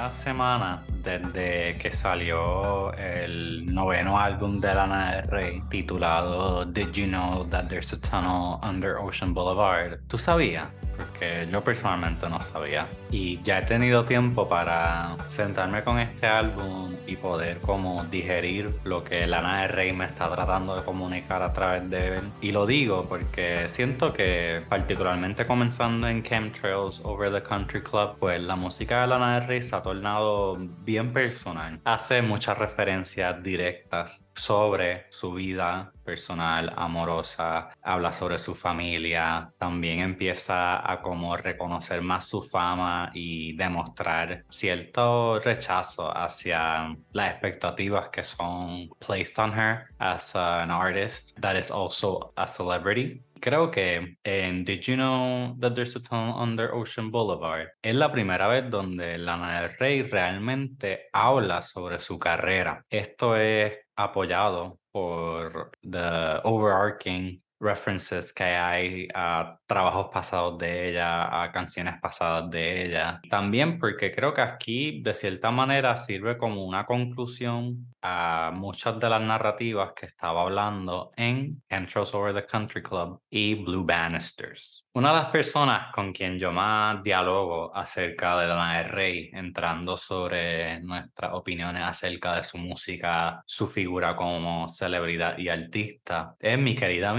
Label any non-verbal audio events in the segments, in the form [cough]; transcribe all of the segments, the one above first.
varias semanas desde que salió el noveno álbum de Lana del Rey titulado Did You Know That There's a Tunnel Under Ocean Boulevard. ¿Tú sabías? Porque yo personalmente no sabía. Y ya he tenido tiempo para sentarme con este álbum y poder como digerir lo que Lana del Rey me está tratando de comunicar a través de él. Y lo digo porque siento que particularmente comenzando en Chemtrails Over the Country Club, pues la música de Lana del Rey se ha tornado bien personal. Hace muchas referencias directas sobre su vida personal, amorosa, habla sobre su familia, también empieza a como reconocer más su fama y demostrar cierto rechazo hacia las expectativas que son placed on her as an artist that is also a celebrity. Creo que en Did You Know That There's a Tunnel Under Ocean Boulevard es la primera vez donde Lana del Rey realmente habla sobre su carrera. Esto es apoyado por the overarching references que hay a trabajos pasados de ella, a canciones pasadas de ella. También porque creo que aquí de cierta manera sirve como una conclusión a muchas de las narrativas que estaba hablando en Entrance Over the Country Club y Blue Bannisters. Una de las personas con quien yo más dialogo acerca de Lana del Rey, entrando sobre nuestras opiniones acerca de su música, su figura como celebridad y artista, es mi querida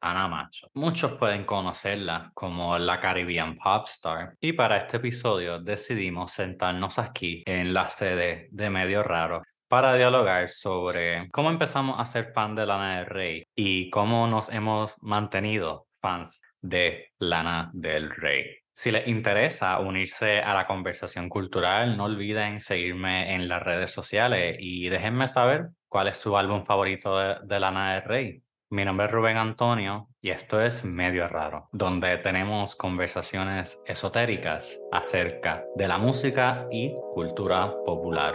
Ana Macho. Muchos pueden conocerla como la Caribbean Pop Star y para este episodio decidimos sentarnos aquí en la sede de Medio Raro para dialogar sobre cómo empezamos a ser fan de Lana del Rey y cómo nos hemos mantenido fans de Lana del Rey. Si les interesa unirse a la conversación cultural, no olviden seguirme en las redes sociales y déjenme saber cuál es su álbum favorito de Lana del Rey. Mi nombre es Rubén Antonio y esto es Medio Raro, donde tenemos conversaciones esotéricas acerca de la música y cultura popular.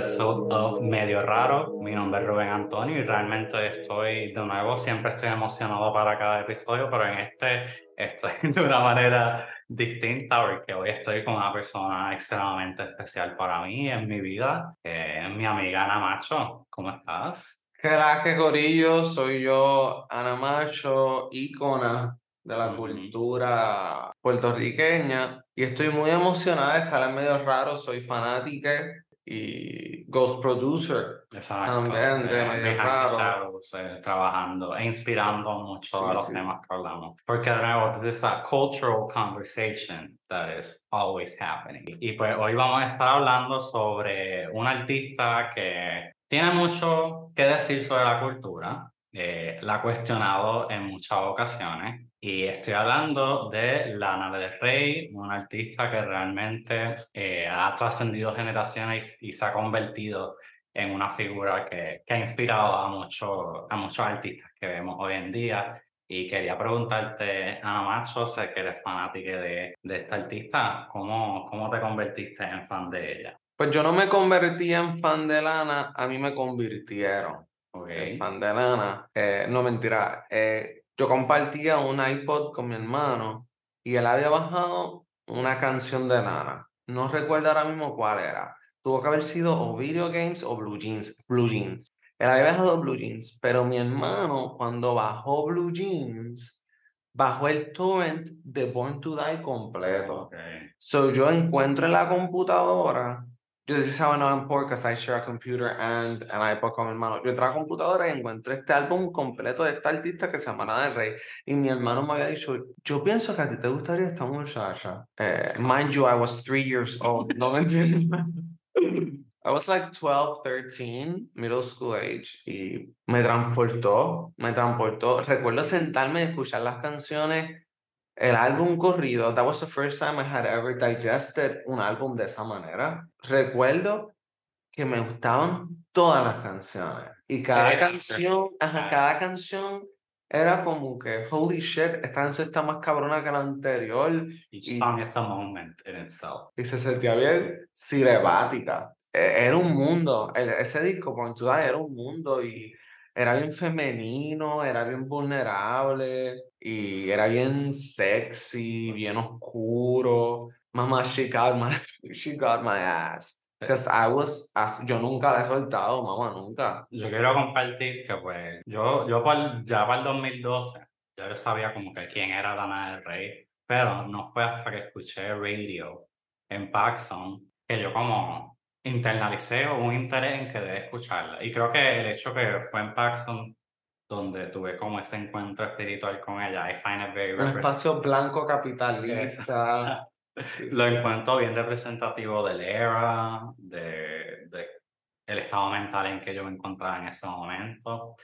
Episode of Medio Raro. Mi nombre es Rubén Antonio y realmente estoy de nuevo, siempre estoy emocionado para cada episodio, pero en este estoy [laughs] de una manera distinta porque hoy estoy con una persona extremadamente especial para mí en mi vida, que es mi amiga Ana Macho. ¿Cómo estás? que Corillo, soy yo, Ana Macho, ícona de la cultura puertorriqueña y estoy muy emocionada de estar en medio raro, soy fanática y ghost producer. Exacto. También de eh, Raro. shadows, eh, trabajando e inspirando mucho Sí, a los sí. temas que hablamos. Porque de nuevo, this is a cultural conversation that is always happening. Y pues hoy vamos a estar hablando sobre un artista que tiene mucho que decir sobre la cultura. eh, la ha cuestionado en muchas ocasiones. Y estoy hablando de Lana del Rey, una artista que realmente eh, ha trascendido generaciones y, y se ha convertido en una figura que, que ha inspirado a, mucho, a muchos artistas que vemos hoy en día. Y quería preguntarte, Ana Macho, sé que eres fanática de, de esta artista, ¿cómo, ¿cómo te convertiste en fan de ella? Pues yo no me convertí en fan de Lana, a mí me convirtieron Ok, en fan de Lana. Eh, no, mentira, eh, yo compartía un iPod con mi hermano y él había bajado una canción de Lana. No recuerdo ahora mismo cuál era. Tuvo que haber sido o Video Games o Blue Jeans. Blue Jeans. Él había bajado Blue Jeans, pero mi hermano cuando bajó Blue Jeans, bajó el torrent de Born to Die completo. ok. So yo encuentro en la computadora, yo I know I'm poor because I share a computer and an iPod con mi hermano. Yo entro a la computadora y encuentro este álbum completo de esta artista que se llama Lana del Rey. Y mi hermano me había dicho, yo pienso que a ti te gustaría esta muchacha. Eh, mind you, I was three years old. No me entiendes. [laughs] I was like 12, 13, middle school age, y me transportó, me transportó. Recuerdo sentarme y escuchar las canciones, el álbum corrido. That was the first time I had ever digested un álbum de esa manera. Recuerdo que me gustaban todas las canciones. Y cada canción, ajá, cada canción era como que, holy shit, esta canción está más cabrona que la anterior. Each Y- song is a moment in itself. y se sentía bien cinemática. E- Era un mundo, el- ese disco, Born to Die, era un mundo y era bien femenino, era bien vulnerable y era bien sexy, bien oscuro. Mamá, she got my, [laughs] she got my ass. Because I was, as- yo nunca la he soltado, mamá, nunca. Yo quiero compartir que pues yo, yo por- ya para el 2012 ya yo sabía como que quién era Lana del Rey, pero no fue hasta que escuché radio en Paxson que yo como internalicé un interés en querer escucharla. Y creo que el hecho que fue en Paxson donde tuve como ese encuentro espiritual con ella, I find it very Un espacio blanco capitalista. [laughs] Lo encuentro bien representativo del era, de, de el estado mental en que yo me encontraba en ese momento.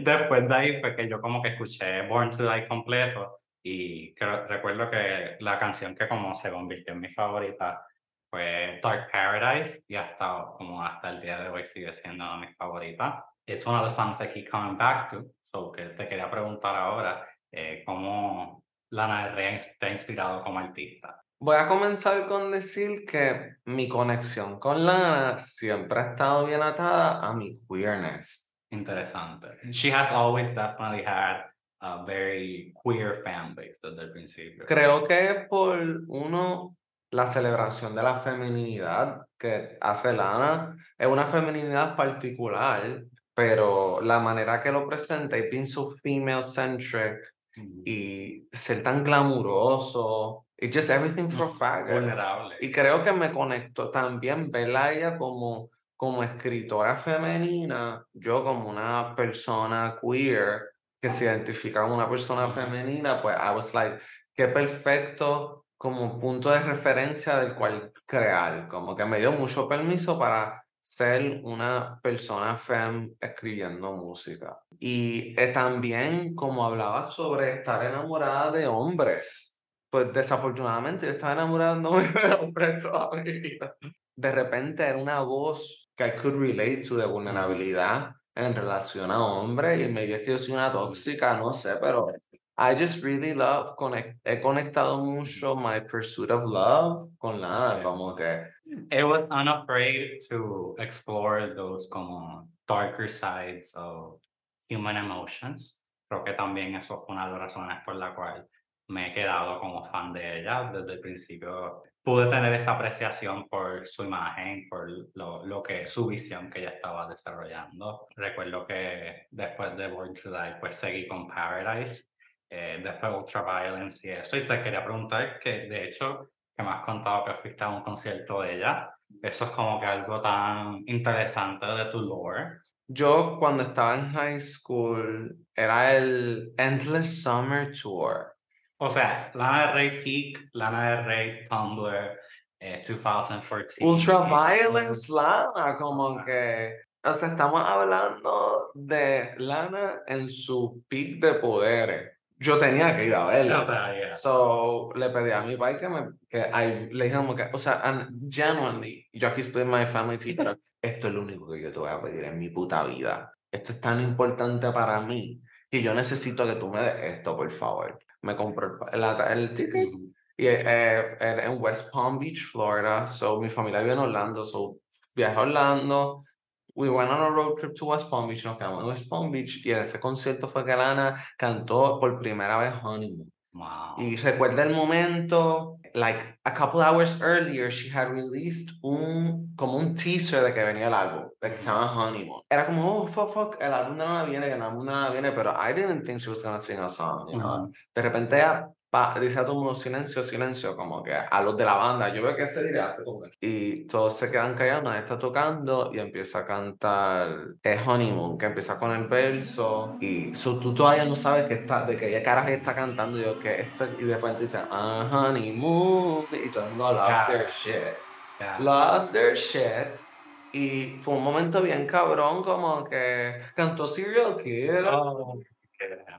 Después de ahí fue que yo como que escuché Born to Die completo y creo- recuerdo que la canción que como se convirtió en mi favorita fue Dark Paradise y hasta como hasta el día de hoy sigue siendo mi favorita. It's one of the songs I keep coming back to, so que te quería preguntar ahora eh, cómo Lana del Rey te ha inspirado como artista. Voy a comenzar con decir que mi conexión con Lana siempre ha estado bien atada a mi queerness. Interesante. She has always definitely had a very queer fan base desde el principio. Creo que por uno, la celebración de la feminidad que hace Lana es una feminidad particular, pero la manera que lo presenta y bien so female centric Mm, y ser tan glamuroso, it's just everything for mm, faggot. Vulnerable. Y creo que me conectó también verla a ella como, como escritora femenina, yo como una persona queer que se identifica como una persona femenina, pues I was like, qué perfecto como punto de referencia del cual crear, como que me dio mucho permiso para ser una persona fem escribiendo música. Y eh, también como hablaba sobre estar enamorada de hombres pues desafortunadamente yo estaba enamorado [laughs] de hombres toda mi vida. De repente era una voz que I could relate to de vulnerabilidad en relación a hombres y me es que yo soy una tóxica, no sé, pero I just really love, conect, he conectado mucho my pursuit of love con la, Ok. como que It was unafraid to explore those como darker sides of human emotions. Creo que también eso fue una de las razones por la cual me he quedado como fan de ella desde el principio. Pude tener esa apreciación por su imagen, por lo, lo que su visión que ella estaba desarrollando. Recuerdo que después de Born to Die, pues seguí con Paradise, eh, después Ultraviolence y eso. Y te quería preguntar que, de hecho, que me has contado que fuiste a un concierto de ella. Eso es como que algo tan interesante de tu lore. yo cuando estaba en high school era el Endless Summer Tour. O sea, Lana del Rey Peak, Lana del Rey Tumblr, eh, 2014. Ultraviolence Lana, como que, o sea, estamos hablando de Lana en su peak de poderes. Yo tenía que ir a O verla. sea, yeah. So, le pedí a mi pai que me, que ay, le dije que, o sea, and genuinely, yo aquí estoy en my family pero [laughs] esto es lo único que yo te voy a pedir en mi puta vida. Esto es tan importante para mí que yo necesito que tú me des esto, por favor. Me compró el, el, el ticket y eh, en West Palm Beach, Florida. So, mi familia vive en Orlando. So, viajé a Orlando. We went on a road trip to West Palm Beach. Nos quedamos en West Palm Beach. Y en ese concierto fue que Lana cantó por primera vez Honeymoon. Wow. Y recuerda el momento, like a couple hours earlier, she had released un, como un teaser de que venía el álbum, de que se llama Honeymoon. Era como, oh, fuck, fuck, el álbum de Lana viene, el álbum de Lana viene, pero I didn't think she was gonna sing a song, you know? Ujú. De repente ella pa- dice a todo el mundo silencio, silencio, como que a los de la banda, yo veo que ese dirá hace como que- Y todos se quedan callados, nadie está tocando y empieza a cantar eh, Honeymoon, que empieza con el verso y so, tú todavía no sabes que está, de que ella carajo está cantando y yo que esto y de repente dice ah, Honeymoon y todo el mundo lost Claro. their shit. Yeah. Lost their shit. Y fue un momento bien cabrón, como que cantó Serial Killer. Oh,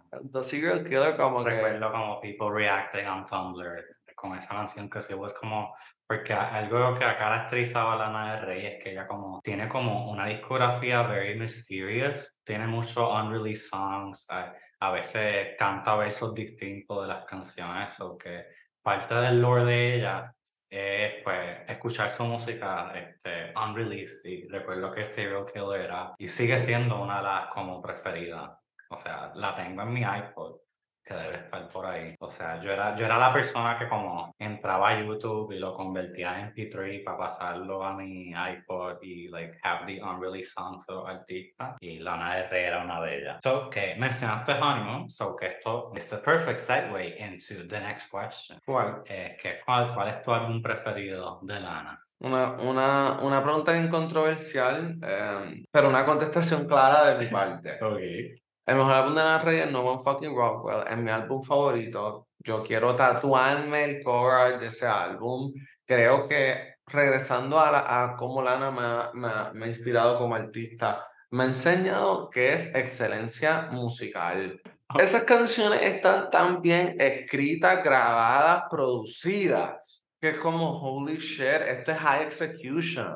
Cantó Serial Killer, como que. Recuerdo como people reacting on Tumblr con esa canción que se was como Porque algo que ha caracterizado a Lana del Rey es que ella como tiene como una discografía very mysterious, tiene muchos unreleased songs, a, a veces canta versos distintos de las canciones, o que parte del lore de ella es pues escuchar su música este, unreleased y recuerdo que Serial Killer era y sigue siendo una de las como preferidas. O sea, la tengo en mi iPod que debe estar por ahí. O sea, yo era, yo era la persona que como entraba a YouTube y lo convertía en MP3 para pasarlo a mi iPod y like have the unreleased songs de los artistas. Y Lana del Rey era una de ellas. So, que mencionaste Honeymoon, so que esto es the perfect segue into the next question. ¿Cuál? Eh, que, ¿cuál, ¿Cuál es tu álbum preferido de Lana? Una, una, una pregunta bien controversial, eh, pero una contestación clara de mi parte. Ok. El mejor álbum de la Rey es No One Fucking Rockwell, es mi álbum favorito. Yo quiero tatuarme el cover art de ese álbum. Creo que regresando a, a cómo Lana me ha, me, ha, me inspirado como artista, me ha enseñado que es excelencia musical. Esas canciones están tan bien escritas, grabadas, producidas, que es como, holy shit, esto es high execution.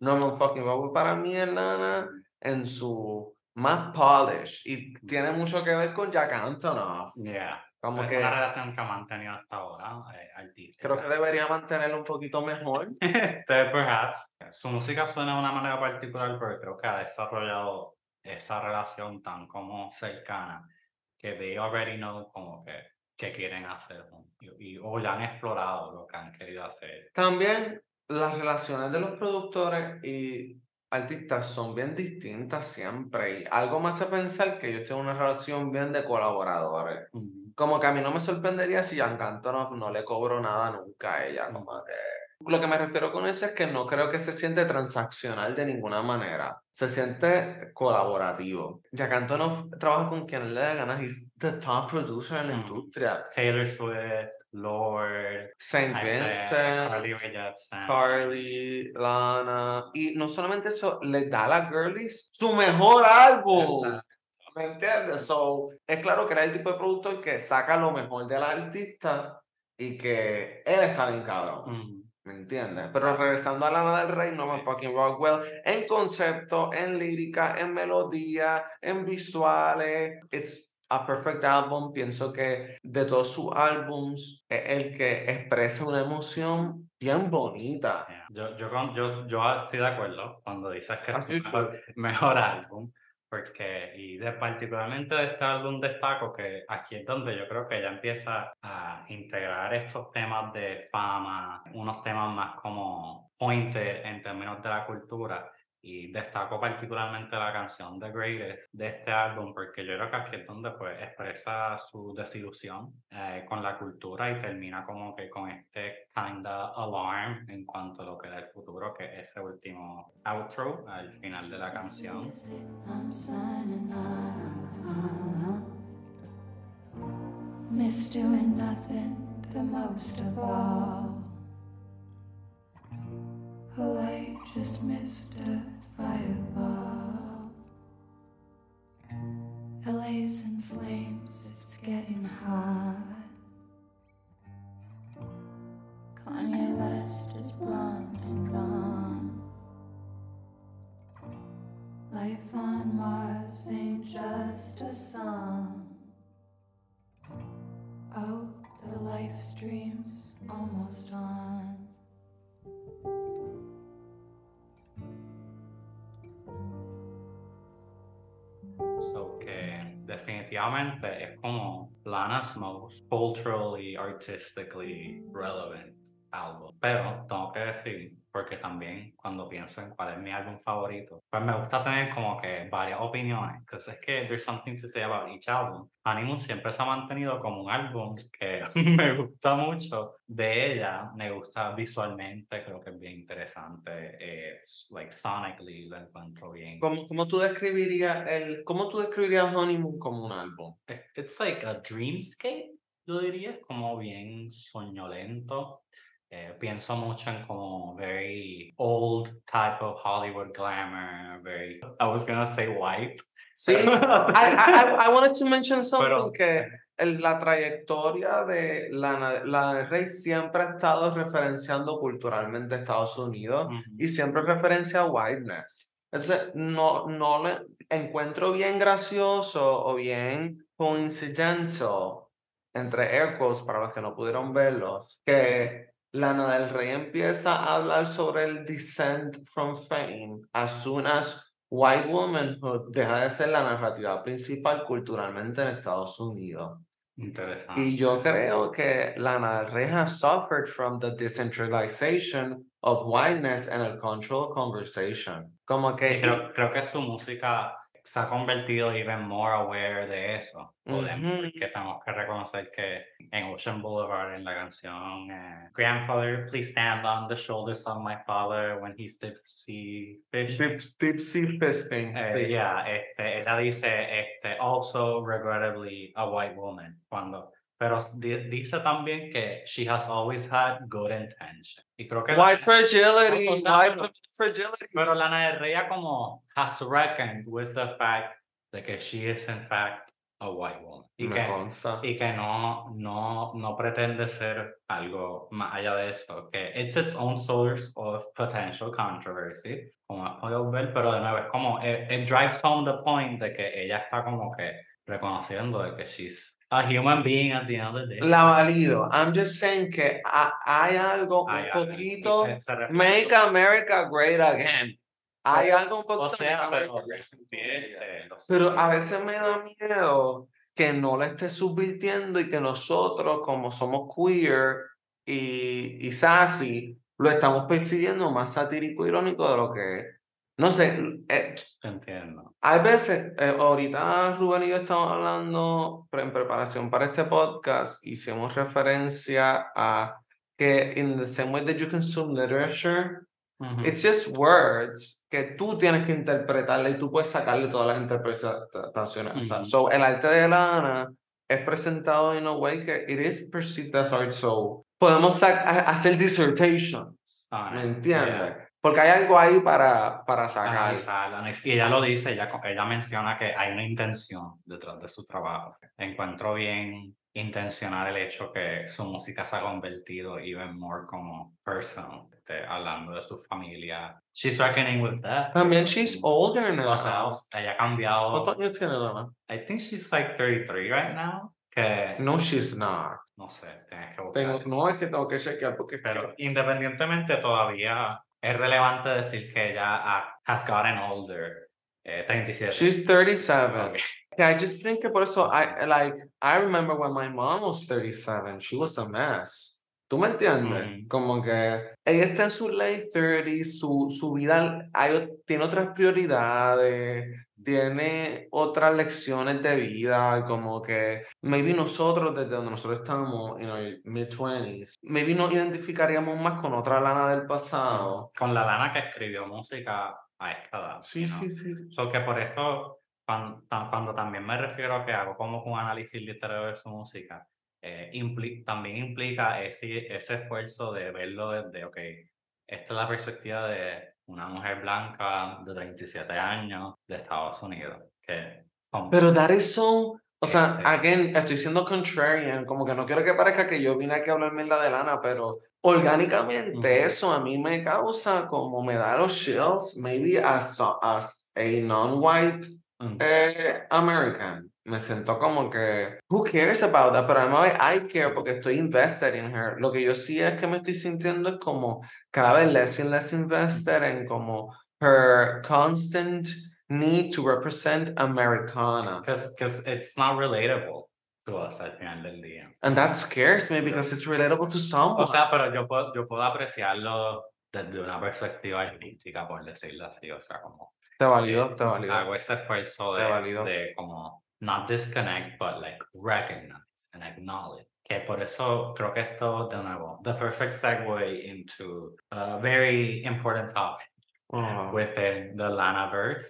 No One Fucking Rockwell para mí es Lana en su más polish y tiene mucho que ver con Jack Antonoff. Yeah. Como es que una relación que ha mantenido hasta ahora, eh, artística. creo que debería mantenerlo un poquito mejor. [laughs] Este, perhaps. Su música suena de una manera particular, pero creo que ha desarrollado esa relación tan como cercana que they already know como que, que quieren hacer y, y- o ya han explorado lo que han querido hacer. También las relaciones de los productores y artistas son bien distintas siempre y algo me hace pensar que yo tengo una relación bien de colaboradores. Como que a mí no me sorprendería si Jan Antonoff no le cobró nada nunca a ella. Como que... Lo que me refiero con eso es que no creo que se siente transaccional de ninguna manera. Se siente colaborativo. Jack Antonoff trabaja con quien le dé ganas. He's the top producer en la Ujú. industria. Taylor Swift, Lord, Saint este, Vincent, Carly. Carly, Lana. Y no solamente eso, le da a las girlies su mejor álbum. Exacto. ¿Me entiendes? So, es claro que era el tipo de productor que saca lo mejor del artista y que él está bien cabrón. Ujú. ¿Me entiendes? Pero regresando a Lana del Rey, no me fucking Rockwell, en concepto, en lírica, en melodía, en visuales, it's a perfect album. Pienso que de todos sus álbums es el que expresa una emoción bien bonita. Yo, yo, yo, yo estoy de acuerdo cuando dices que es As tu mejor, [laughs] mejor álbum, porque, y de, particularmente de este álbum destaco que aquí es donde yo creo que ella empieza a integrar estos temas de fama, unos temas más como pointed en términos de la cultura, y destaco particularmente la canción The Greatest de este álbum, porque yo creo que aquí es donde pues expresa su desilusión eh, con la cultura y termina como que con este kinda alarm en cuanto a lo que era el futuro, que es ese último outro al final de la canción. I'm signing out. Miss doing nothing the most of all. Oh, I just missed a fireball. LA's in flames, it's getting hot. Kanye West is blonde and gone. Life on Mars ain't just a song. Oh, the life stream's almost on. So que definitivamente es como Lana's most culturally, artistically relevant Pero tengo que decir, porque también cuando pienso en cuál es mi álbum favorito, pues me gusta tener como que varias opiniones, porque es que there's something to say about each album. Honeymoon siempre se ha mantenido como un álbum que [laughs] me gusta mucho de ella, me gusta visualmente, creo que es bien interesante, eh, like sonically lo encuentro bien. ¿Cómo, cómo tú describirías el, cómo tú describirías Honeymoon como un álbum? It's like a dreamscape, yo diría, como bien soñolento. Eh, pienso mucho en como very old type of Hollywood glamour, very, I was gonna say white. [laughs] Sí, I, I, I- wanted to mention something Pero- que el- la trayectoria de Lana, Lana del Rey siempre ha estado referenciando culturalmente a Estados Unidos Ujú. y siempre referencia a whiteness. Entonces, no, no le encuentro bien gracioso o bien coincidental, entre air quotes para los que no pudieron verlos, que Lana del Rey empieza a hablar sobre el descent from fame as soon as white womanhood deja de ser la narrativa principal culturalmente en Estados Unidos. Interesante. Y yo creo que Lana del Rey has suffered from the decentralization of whiteness and el cultural conversation. Como que Y creo, creo que su música se ha convertido even more aware de eso. Podemos- Ujú. Que tenemos que reconocer que en Ocean Boulevard, en la canción eh, Grandfather, please stand on the shoulders of my father when he's tipsy fish. deep sea fisting. Eh, sí. yeah, este, ella dice, este, also regrettably a white woman, cuando, pero di- dice también que she has always had good intention. Y creo que White fragility, O sea, white pero- fragility. pero Lana del Rey como has reckoned with the fact de que she is in fact a white woman. Y Me que, consta. y que no, no, no pretende ser algo más allá de eso, que it's its own source of potential controversy, como has podido ver, pero de nuevo es como, it, it drives home the point de que ella está como que reconociendo de que she's a human being at the end of the day. La valido. I'm just saying que ha- hay algo Hay un algo, poquito. se- se refiere- Make America great again. Hay algo un O poquito. sea, Make pero Pero a veces me da miedo que no la esté subvirtiendo y que nosotros, como somos queer y, y sassy, lo estamos persiguiendo más satírico irónico de lo que es. No sé, eh, entiendo. hay veces, eh, ahorita Rubén y yo estamos hablando en preparación para este podcast, hicimos referencia a que in the same way that you consume literature, Ujú. It's just words que tú tienes que interpretarle y tú puedes sacarle todas las interpretaciones. O sea, so, el arte de Lana es presentado in a way que it is perceived as art. So, podemos hacer dissertations. Ah, ¿Me yeah. Porque hay algo ahí para, para sacar. Y ella lo dice, ella, ella menciona que hay una intención detrás de su trabajo. Encuentro bien intencional el hecho que su música se ha convertido even more como personal, este, hablando de su familia. She's reckoning with that. También she's older now. O sea, ella ha cambiado. ¿Cuántos años tiene Lana? I think she's like 33 right now. Que No, she's not. no sé, tienes que buscar. Tengo, no es que tengo que chequear porque Pero independientemente todavía es relevante decir que ella ha, has gotten older. Eh, 37. She's 37. Ok. Yeah, I just think que por eso, I like, I remember when my mom was 37, she was a mess. ¿Tú me entiendes? Ujú. Como que ella está en su late 30s, su, su vida hay, tiene otras prioridades, tiene otras lecciones de vida, como que maybe nosotros, desde donde nosotros estamos, en our mid-20s, maybe nos identificaríamos más con otra lana del pasado. Con la lana que escribió música a esta edad. Sí, know. sí, sí. So que por eso, cuando, cuando también me refiero a que hago como un análisis literario de su música, eh, impli- también implica ese, ese esfuerzo de verlo desde, ok, esta es la perspectiva de una mujer blanca de 37 años de Estados Unidos. Que, Pero that is so, o sea, Este. again, estoy siendo contrarian, como que no quiero que parezca que yo vine aquí a hablar mierda de lana, pero orgánicamente eso a mí me causa como me da los chills, maybe as, a- as a non-white Mm. eh, American. Me siento como que, who cares about that? Pero además I care porque estoy invested in her. Lo que yo sí es que me estoy sintiendo es como cada vez less and less invested en como her constant need to represent Americana. Because it's not relatable to us al final del día. And that scares me because it's relatable to someone. O sea, pero yo puedo, yo puedo apreciarlo desde una perspectiva artística, por decirlo así. O sea, como te valido, eh, te valido. hago ese esfuerzo Te de, de como not disconnect, but like recognize and acknowledge. Que por eso creo que esto, de nuevo, the perfect segue into a very important topic Oh, within the Lanaverse.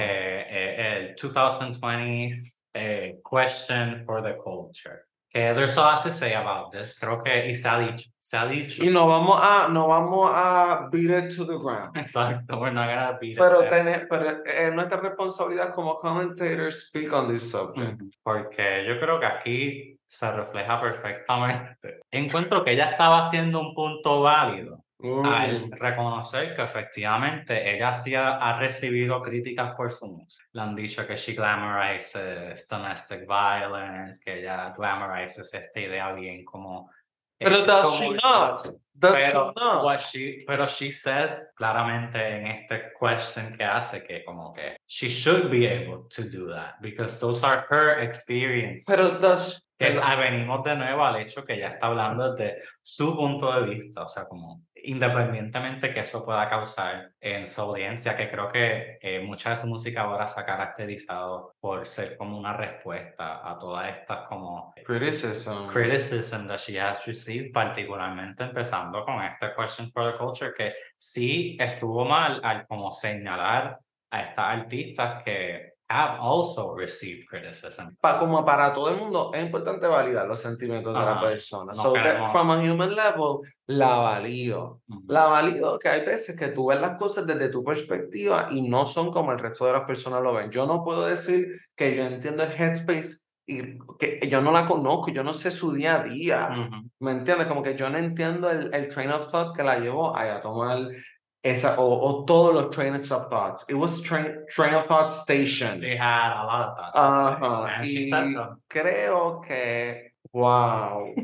eh, eh, el 2020's eh, question for the culture. Que there's a lot to say about this. Creo que, y se ha dicho, se ha dicho. Y no vamos a, no vamos a beat it to the ground. Exacto, we're not gonna beat it Pero, there. tener, pero es nuestra responsabilidad como commentators speak on this subject. Porque yo creo que aquí se refleja perfectamente. Encuentro que ella estaba haciendo un punto válido al Mm. reconocer que efectivamente ella sí ha, ha recibido críticas por su música. Le han dicho que she glamorizes domestic violence, que ella glamorizes esta idea bien como... Pero eh, does como- she not? Does pero, she not? what she, pero she says claramente en este question que hace que como que she should be able to do that because those are her experiences. Pero does Que pero- venimos de nuevo al hecho que ella está hablando desde su punto de vista, o sea, como independientemente que eso pueda causar en su audiencia, que creo que eh, mucha de su música ahora se ha caracterizado por ser como una respuesta a todas estas como criticism. criticism that she has received, particularmente empezando con este question for the culture, que sí estuvo mal al como señalar a estas artistas que have also received criticism. Pa- como para todo el mundo, es importante validar los sentimientos de la persona. No so that from a human level, la valido. Ujú. La valido que hay veces que tú ves las cosas desde tu perspectiva y no son como el resto de las personas lo ven. Yo no puedo decir que yo entiendo el headspace y que yo no la conozco, yo no sé su día a día. Ujú. ¿Me entiendes? Como que yo no entiendo el, el train of thought que la llevó a, a tomar esa, o, o todos los trains of thoughts. It was train, train of thought station. They had a lot of that. Ajá, And y creo que, wow.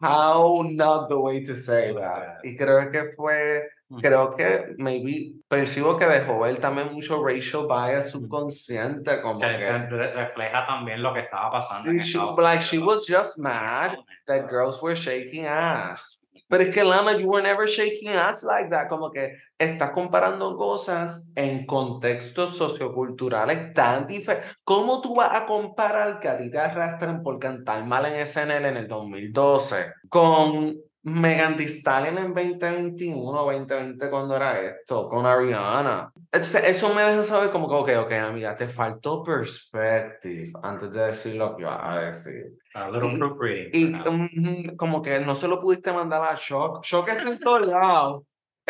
How not the way to say that. Y creo que fue, creo que maybe percibo que dejó ver también mucho racial bias subconsciente, como que que. re- re- refleja también lo que estaba pasando. Sí, en she, like she was just mad that girls were shaking ass. Pero es que Lana, you were never shaking ass like that. Como que estás comparando cosas en contextos socioculturales tan diferentes. ¿Cómo tú vas a comparar que a ti te arrastran por cantar mal en SNL en el 2012 con Megan Thee Stallion en 2021, 2020 cuando era esto, con Ariana? Entonces, eso me deja saber como que, ok, ok, amiga, te faltó perspective antes de decir lo que ibas a decir. A little Y- proofreading. Y perhaps. ujú, como que no se lo pudiste mandar a Shock. Shock está en todos lados.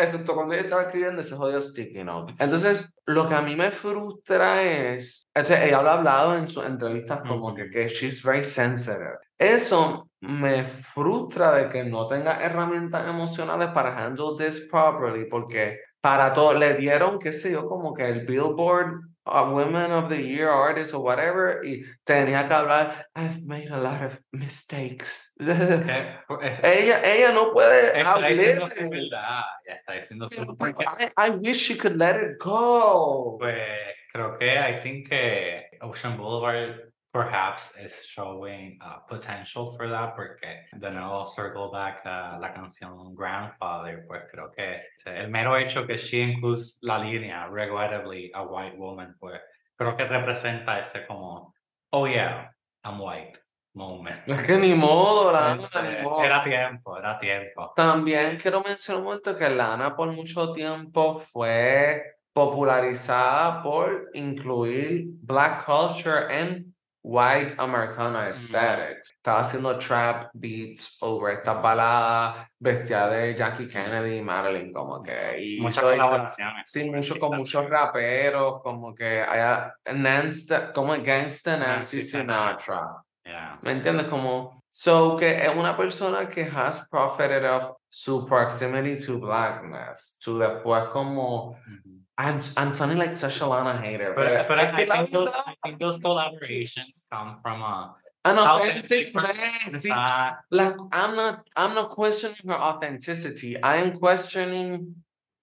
Excepto cuando ella estaba escribiendo ese jodido sticky note. Entonces, lo que a mí me frustra es. ella lo ha hablado en sus entrevistas como que, que she's very sensitive. Eso me frustra de que no tenga herramientas emocionales para handle this properly. Porque para todo le dieron, qué sé yo, como que el Billboard a Women of the Year Artist or whatever. Y tenía que hablar. I've made a lot of mistakes. Eh, pues, es- eh, [laughs] ella, ella no puede está diciendo su verdad. Ya está diciendo su porque, I, I wish she could let it go. Pues creo que I think que Ocean Boulevard perhaps is showing uh, potential for that porque de nuevo circle back a la canción Grandfather pues creo que el mero hecho que she includes la línea regrettably a white woman pues creo que representa ese como oh yeah I'm white moment Es que ni modo, [laughs] Lana, Este, ni modo. era tiempo era tiempo También quiero mencionar un momento que Lana por mucho tiempo fue popularizada por incluir black culture en white Americana aesthetics. Estaba haciendo trap beats over estas baladas vestida de Jackie Kennedy y Marilyn como que y muchas colaboraciones Sí, mucho con muchos raperos, como que haya Nancy, como Gangsta Nancy Nancy Sinatra. Yeah ¿Me entiendes? Como, so que es una persona que has profited of su proximity to blackness. To después como, Ujú. I'm, I'm sounding like such a Lana hater. But, but es I, I la think those I think those collaborations come from a an authentic place. Like, I'm not, I'm not questioning her authenticity. I am questioning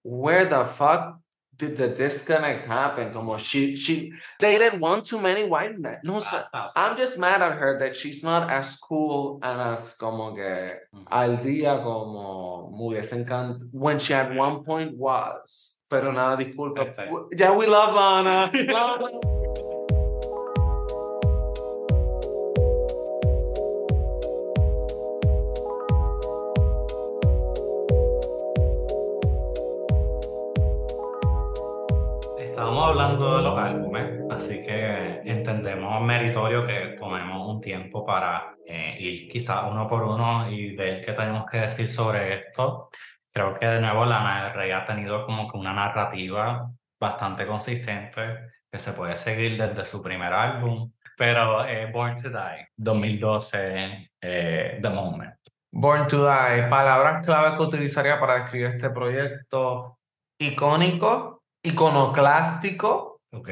where the fuck did the disconnect happen? Como she, she dated one too many white men. No, sir. I'm just mad at her that she's not as cool and as como que Ujú. al día como hubiese encantado when she at one point was. Pero nada, disculpa. Ya we love Lana. Lana. [laughs] Estábamos hablando de los álbumes, así que entendemos meritorio que tomemos un tiempo para eh, ir quizás uno por uno y ver qué tenemos que decir sobre esto. Creo que de nuevo Lana del Rey ha tenido como que una narrativa bastante consistente que se puede seguir desde su primer álbum, pero eh, Born to Die, 2012, eh, The Moment. Born to Die, palabras clave que utilizaría para describir este proyecto icónico, iconoclástico, Ok.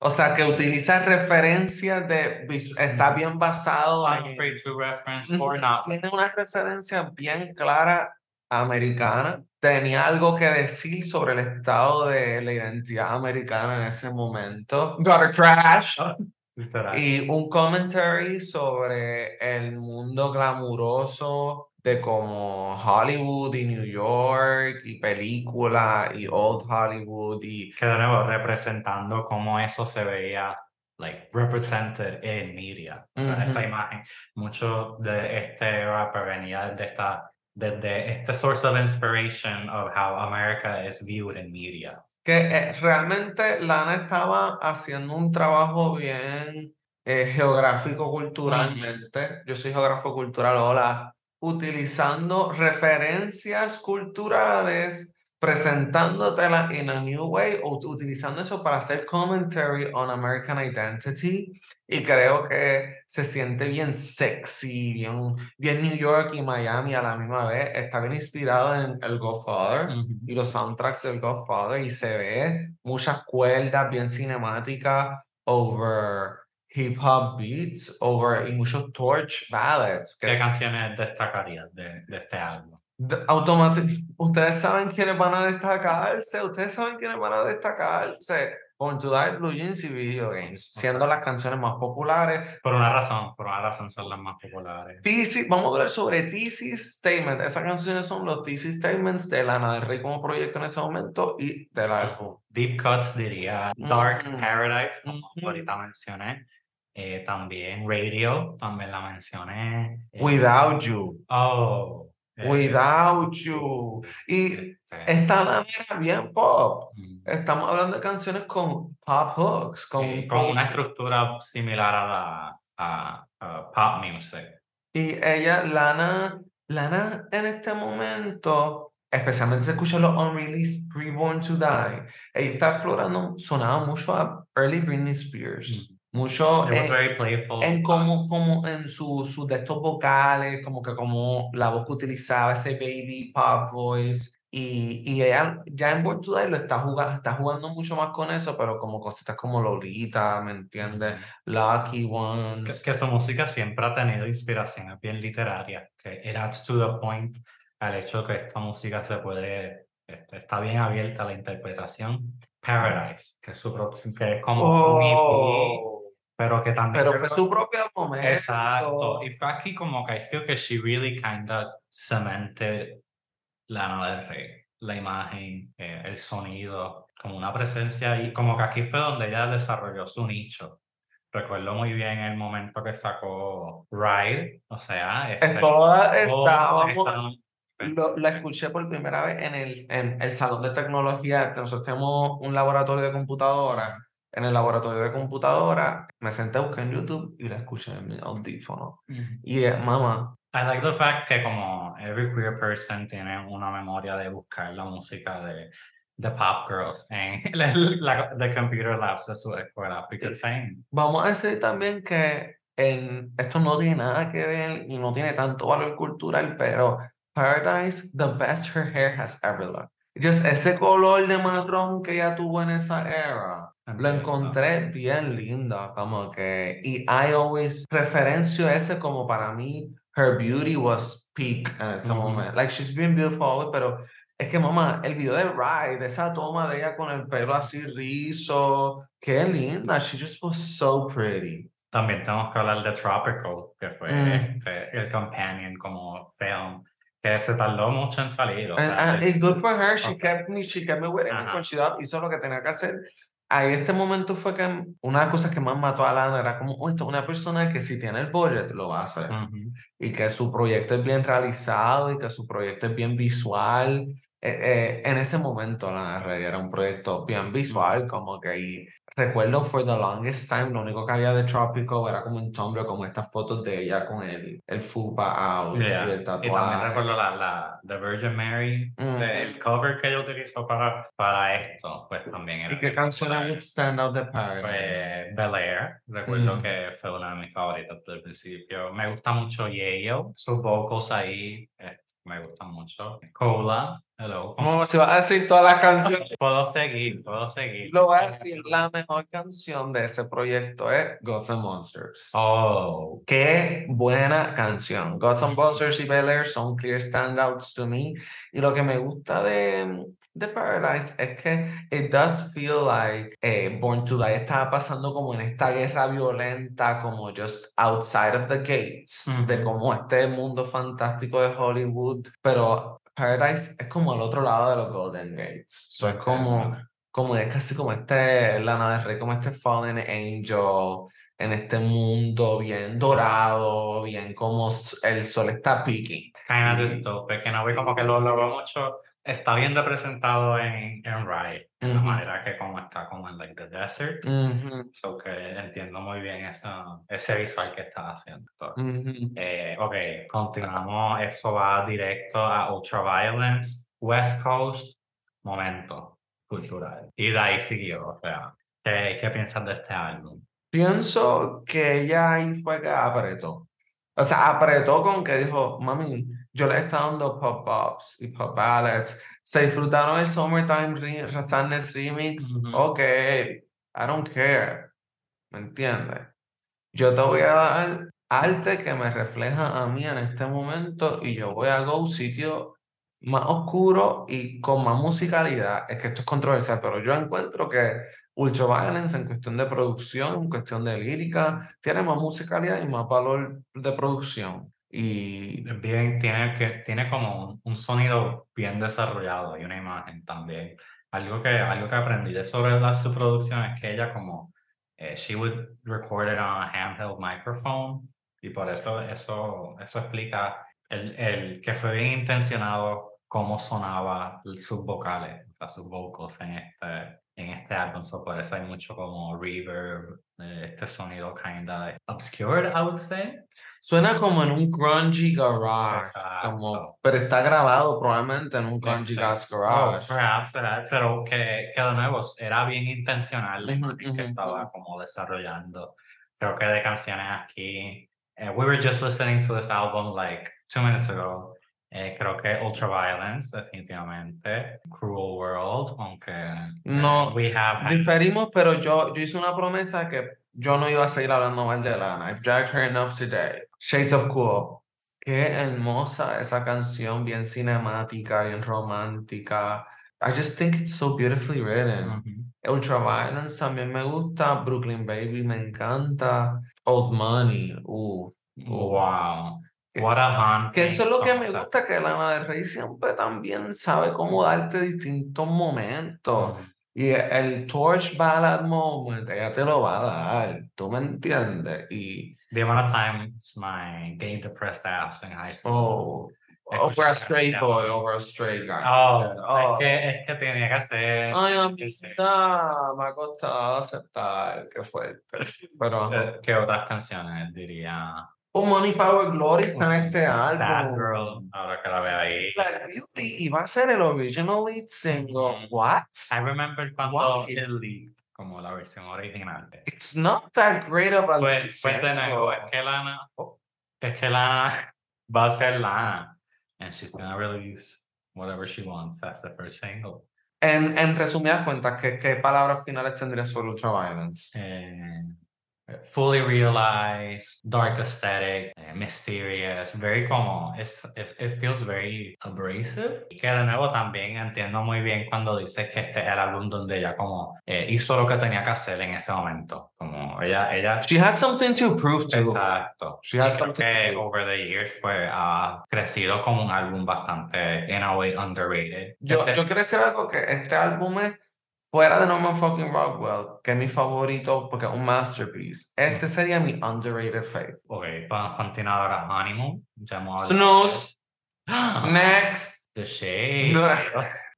o sea, que utiliza referencias de, está bien basado en, to reference or not. tiene una referencia bien clara americana, tenía algo que decir sobre el estado de la identidad americana en ese momento. Gutter trash. Literal. Y un commentary sobre el mundo glamuroso de como Hollywood y New York y película y old Hollywood y que de nuevo representando cómo eso se veía like represented en media o sea esa imagen mucho de este rap venía de esta desde este source of inspiration of how America is viewed in media que eh, realmente Lana estaba haciendo un trabajo bien eh, geográfico culturalmente. Yo soy geógrafo cultural, hola. Utilizando referencias culturales, presentándotelas in a new way, o ut- utilizando eso para hacer commentary on American identity. Y creo que se siente bien sexy, bien, bien New York y Miami a la misma vez. Está bien inspirado en El Godfather y los soundtracks del Godfather y se ve muchas cuerdas bien cinemáticas over hip hop beats over y muchos torch ballads ¿qué que canciones destacarías de, de este álbum? d- automátic- ustedes saben quiénes van a destacarse ustedes saben quiénes van a destacarse Born to Die, Blue Jeans y Video Games siendo las canciones más populares por una razón por una razón son las más populares Thesis, vamos a hablar sobre Thesis Statement. Esas canciones son los Thesis Statements de Lana del Rey como proyecto en ese momento y del álbum. Deep Cuts diría Dark Mm. Paradise como Ujú. ahorita mencioné Eh, también Radio también la mencioné Eh, Without You. Oh. Eh, Without You. Y esta Lana era bien pop. mm, Estamos hablando de canciones con pop hooks, con, sí, con una estructura similar a la a, a pop music. Y ella, Lana, Lana en este momento, especialmente se escucha los unreleased Preborn to Die, ella está explorando, sonaba mucho a early Britney Spears. Mucho en, en como, como en sus su de estos vocales, como que como la voz que utilizaba, ese baby pop voice. Y, y ella ya en Born to Die lo está jugando, está jugando mucho más con eso, pero como cositas como Lolita, ¿me entiendes? Lucky Que, Ones. que su música siempre ha tenido inspiraciones bien literarias, que it adds to the point al hecho que esta música se puede, este, está bien abierta a la interpretación. Paradise, que es, su que es como Oh, pero que también... pero fue su propio momento. Exacto. Y fue aquí como que I feel que she really kind of cemented Lana del Rey. La imagen, eh, el sonido, como una presencia y como que aquí fue donde ella desarrolló su nicho. Recuerdo muy bien el momento que sacó Ride, o sea, este, estábamos, lo- la escuché por primera vez en el, en el salón de tecnología. Nosotros tenemos un laboratorio de computadora. En el laboratorio de computadora me senté a buscar en YouTube y la escuché en mi audífono. Y es, mamá, I like the fact que como every queer person tiene una memoria de buscar la música de, de Pop Girls en [laughs] la, la- de Computer Labs de su escuela, because same. vamos a decir también que en, esto no tiene nada que ver y no tiene tanto valor cultural, pero Paradise, the best her hair has ever looked. Just ese color de marrón que ella tuvo en esa era. Lo encontré bien lindo, como que, y I always referencio ese como para mí, her beauty was peak en ese momento. Like, she's been beautiful, always, pero es que, mamá, el video de Ride, esa toma de ella con el pelo así rizo, qué linda, she just was so pretty. También tenemos que hablar de Tropical, que fue Mm. este, el companion como film, que se tardó mucho en salir. O And, sea, and el- it's good for her, she Ok. kept me, she kept me waiting Ajá. when she up, hizo lo que tenía que hacer. Ahí este momento fue que una de las cosas que más mató a Lana era como, "Oh, esto es una persona que si tiene el budget lo va a hacer. Ujú. y que su proyecto es bien realizado y que su proyecto es bien visual. Eh, en ese momento del Rey era un proyecto bien visual, como que y recuerdo for the longest time, lo único que había de Tropical era como un Tumblr, como estas fotos de ella con el, el fupa out Yeah. y el Y también tatuaje. recuerdo la, la The Virgin Mary, Ujú. el cover que ella utilizó para, para esto, pues también era ¿Y qué canciones popular. would stand out de Paradise? Pues Bel Air, recuerdo Mm. que fue una de mis favoritas desde el principio. Me gusta mucho Yayo, sus vocals ahí eh, me gustan mucho. Cola, hello. ¿Cómo se va a decir todas las canciones? [laughs] Puedo seguir, puedo seguir. Lo voy a decir, la mejor canción de ese proyecto es Gods and Monsters. Oh, Qué buena canción. Gods and Monsters y Bel Air son clear standouts to me. Y lo que me gusta de, de Paradise es que it does feel like eh, Born to Die estaba pasando como en esta guerra violenta, como just outside of the gates, de Ujú. como este mundo fantástico de Hollywood. Pero Paradise es como al otro lado de los Golden Gates. So, es como, como es casi como este Lana del Rey, como este Fallen Angel en este mundo bien dorado, bien como el sol está peaking. kind of dystopic, que no ve como que lo logró mucho. Está bien representado en, en Ride, en la Ujú. manera que como está como en like the desert. Ujú, So que entiendo muy bien esa, ese visual que está haciendo. ujú. Eh, ok, continuamos. Eso va directo a Ultraviolence, West Coast, momento cultural. Y de ahí siguió. O sea, ¿qué, qué piensas de este álbum? Pienso que ella ahí fue que apretó. O sea, apretó con que dijo, mami, yo le estaba dando pop-ups y pop ballads. Se disfrutaron el Summertime re Sadness Remix. Ujú. Ok, I don't care. ¿Me entiendes? Yo te voy a dar arte que me refleja a mí en este momento y yo voy a go a un sitio más oscuro y con más musicalidad. Es que esto es controversial, pero yo encuentro que Ultraviolence en cuestión de producción, en cuestión de lírica, tiene más musicalidad y más valor de producción. Y Bien, tiene, que, tiene como un, un sonido bien desarrollado y una imagen también. Algo que, algo que aprendí sobre la, su producción es que ella como, eh, she would record it on a handheld microphone y por eso eso, eso explica el, el que fue bien intencionado cómo sonaba sus vocales, o sea, sus vocals en este, en este álbum. So, por eso hay mucho como reverb, eh, este sonido kinda obscured, I would say. Suena como en un grungy garage, como, pero está grabado probablemente en un grungy garage. perhaps, pero que, que de nuevo era bien intencional Ujú, imagen que estaba como desarrollando. Creo que de canciones aquí, eh, we were just listening to this album like two minutes ago. Eh, creo que Ultraviolence, definitivamente. Cruel World, aunque eh, No, we have Diferimos, pero yo, yo hice una promesa que yo no iba a seguir hablando mal de Lana. I've dragged her enough today. Shades of Cool. Qué hermosa esa canción, bien cinemática, bien romántica. I just think it's so beautifully written. Ujú. Ultraviolence también me gusta. Brooklyn Baby me encanta. Old Money. Uh. Wow. Que- What a Que eso es lo que me gusta, que Lana del Rey siempre también sabe cómo darte distintos momentos. Y el Torch Ballad Moment, ella te lo va a dar, ¿tú me entiendes? Y, The amount of times my gay depressed ass in high school. oh, over a straight boy, over a straight guy. Oh, Oh. Es, que, es que tenía que hacer. Ay, amiguita, me ha costado aceptar, qué fuerte. Pero. ¿Qué otras canciones diría? oh, Money, Power, Glory está en mm, este Sad álbum. Girl, ahora que la veo ahí. Black Beauty, y va a ser el original lead single. Ujú. What? I remember cuando Why? el lead, como la versión original. It's not that great of a Pues, pues de nuevo, es que Lana, oh, es que Lana [laughs] va a ser Lana. And she's gonna release whatever she wants. That's the first single. En, en resumidas cuentas, ¿qué, qué palabras finales tendría sobre Ultraviolence? Eh, fully realized, dark aesthetic, eh, mysterious, very como, it's, it, it feels very abrasive. Y que de nuevo también entiendo muy bien cuando dice que este es el álbum donde ella como eh, hizo lo que tenía que hacer en ese momento. Como ella, ella, She had something to prove to. exacto. She had something to que prove. over the years pues ha crecido como un álbum bastante, in a way, underrated. Yo, Este- yo quiero decir algo que este álbum es fuera de Norman fucking Rockwell, que es mi favorito porque es un masterpiece. Este sería mi underrated fave. Ok, continuar ahora. Honeymoon. Snooze. [gasps] Next. The [laughs] Shade. No.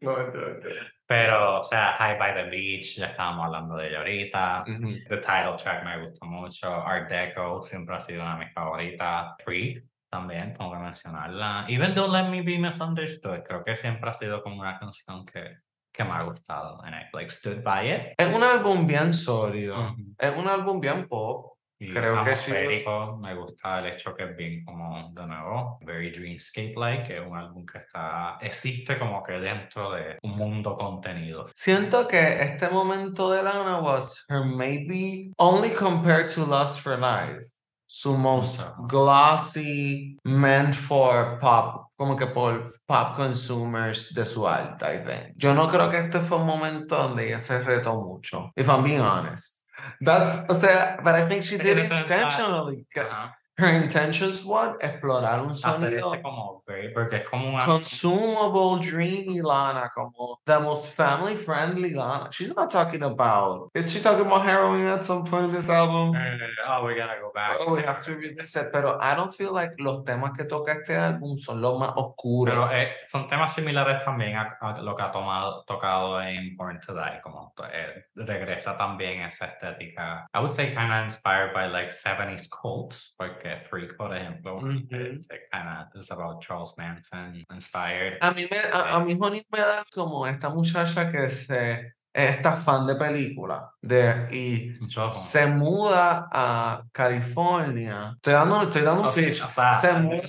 No, mentira. Pero, o sea, High by the Beach, ya estábamos hablando de ella ahorita. Ujú. The title track me gustó mucho. Art Deco siempre ha sido una de mis favoritas. Freak también, tengo que mencionarla. Even Don't Let Me Be Misunderstood, creo que siempre ha sido como una canción que, que me ha gustado. And I like stood by it. Es un álbum bien sólido. Es un álbum bien pop. Y Creo que sí, me gusta el hecho que es bien como, de nuevo, very dreamscape-like, es un álbum que está, existe como que dentro de un mundo contenido. Siento que este momento de Lana was her maybe only compared to Lust for Life. Su most glossy, meant for pop, como que por pop consumers de su alta, I think. Yo no creo que este fue un momento donde ella se retó mucho, if I'm being honest. That's, o sea, but I think she did it intentionally. Her intentions what? Explorar un sonido este como very, porque es como una... consumable, dreamy Lana, como the most family friendly Lana. She's not talking about. Is she talking about heroin at some point in this album? eh, oh, we gotta go back. Oh, we have to revisit. Pero I don't feel like los temas que toca este álbum son los más oscuros. Pero eh, son temas similares también a, a lo que ha tomado, tocado en Born to Die, como eh, regresa también esa estética. I would say kind of inspired by like 70s cults, porque Freak, por ejemplo, Ujú. kind of is about Charles Manson inspired. A mí, me, a, a mí Honey me da como esta muchacha que se, es esta fan de película de, y se muda a California. Estoy dando, estoy dando un pitch. o sea, se muda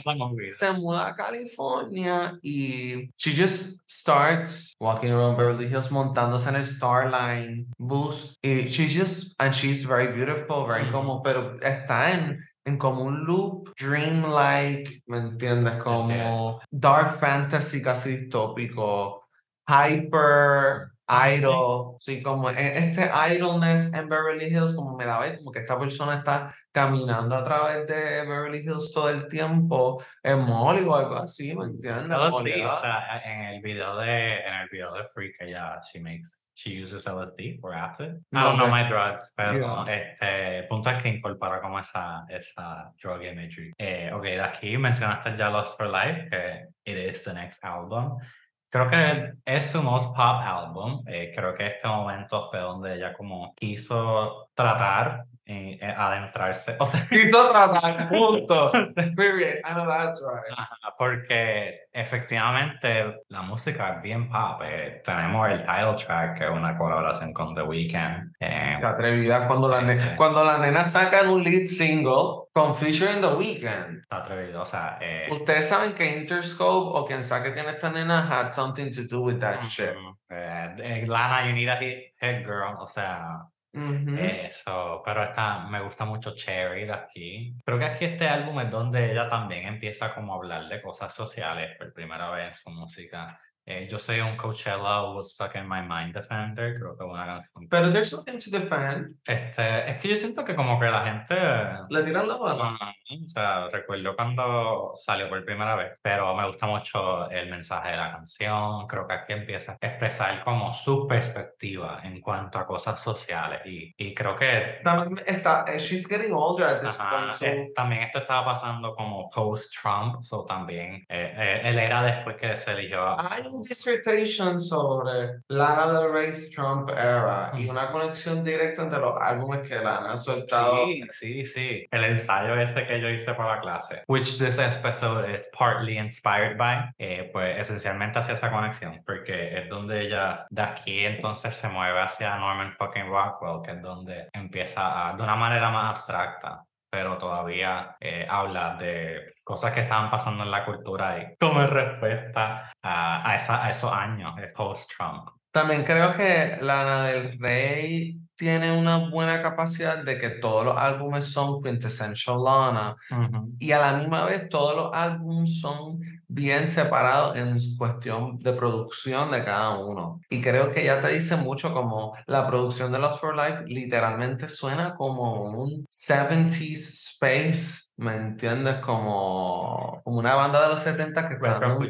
se muda a California y she just starts walking around Beverly Hills montándose en el Starline bus y she just and she's very beautiful very Ujú. como pero está en en como un loop dreamlike ¿me entiendes? como dark fantasy casi distópico hyper idol sí como e- este idleness en Beverly Hills como me da ver como que esta persona está caminando a través de Beverly Hills todo el tiempo en Molly o algo así, ¿me entiendes? Moleada. o sea, en el video de, en el video de Freak, ella, she makes, she uses LSD or acid. I No, don't know my drugs, pero Yeah. este, punto es que incorpora como esa, esa drug imagery. Eh, ok, de aquí mencionaste ya Lost for Life, que it is the next album. Creo que es su most pop album. eh, creo que este momento fue donde ella como quiso tratar eh, eh, adentrarse. O sea, Quiso tratar, punto. sea, Period. I know that's right. Ajá, porque efectivamente la música es bien pop. eh, tenemos el title track, que es una colaboración con The Weeknd. eh, Qué atrevida cuando la, ne- Sí. cuando la nena sacan un lead single con featuring The Weeknd. está atrevido, o sea, eh, Ustedes saben que Interscope o quien sabe que tiene esta nena had something to do with that shit. eh, eh, Lana, you need a hit, hit girl, o sea, Eso. Pero esta, me gusta mucho Cherry de aquí. Creo que aquí este álbum es donde ella también empieza como a hablar de cosas sociales por primera vez en su música. Eh, yo soy un Coachella Was Stuck in My Mind Defender, creo que es una canción Pero there's something to defend. Este, es que yo siento que como que la gente, Le tiran la bala. Ajá, o sea, recuerdo cuando salió por primera vez, pero me gusta mucho el mensaje de la canción, creo que aquí empieza a expresar como su perspectiva en cuanto a cosas sociales y, y creo que También está, eh, she's getting older at this ajá, point, so- eh, también esto estaba pasando como post-Trump, so también eh, eh, él era después que se eligió a- un dissertation sobre Lana Del Rey's Trump era y una conexión directa entre los álbumes que Lana ha soltado. Sí, sí, sí. El ensayo ese que yo hice para la clase, which this episode is partly inspired by, eh, pues esencialmente hacia esa conexión, porque es donde ella de aquí entonces se mueve hacia Norman fucking Rockwell, que es donde empieza a, de una manera más abstracta, pero todavía eh, habla de cosas que estaban pasando en la cultura y [laughs] como respuesta a, a, esa, a esos años, eh, post-Trump. También creo que Lana del Rey tiene una buena capacidad de que todos los álbumes son quintessential Lana y a la misma vez todos los álbumes son bien separados en cuestión de producción de cada uno. Y creo que ya te dice mucho como la producción de Lost for Life literalmente suena como un 70s space, ¿me entiendes? Como, como una banda de los 70 que está en un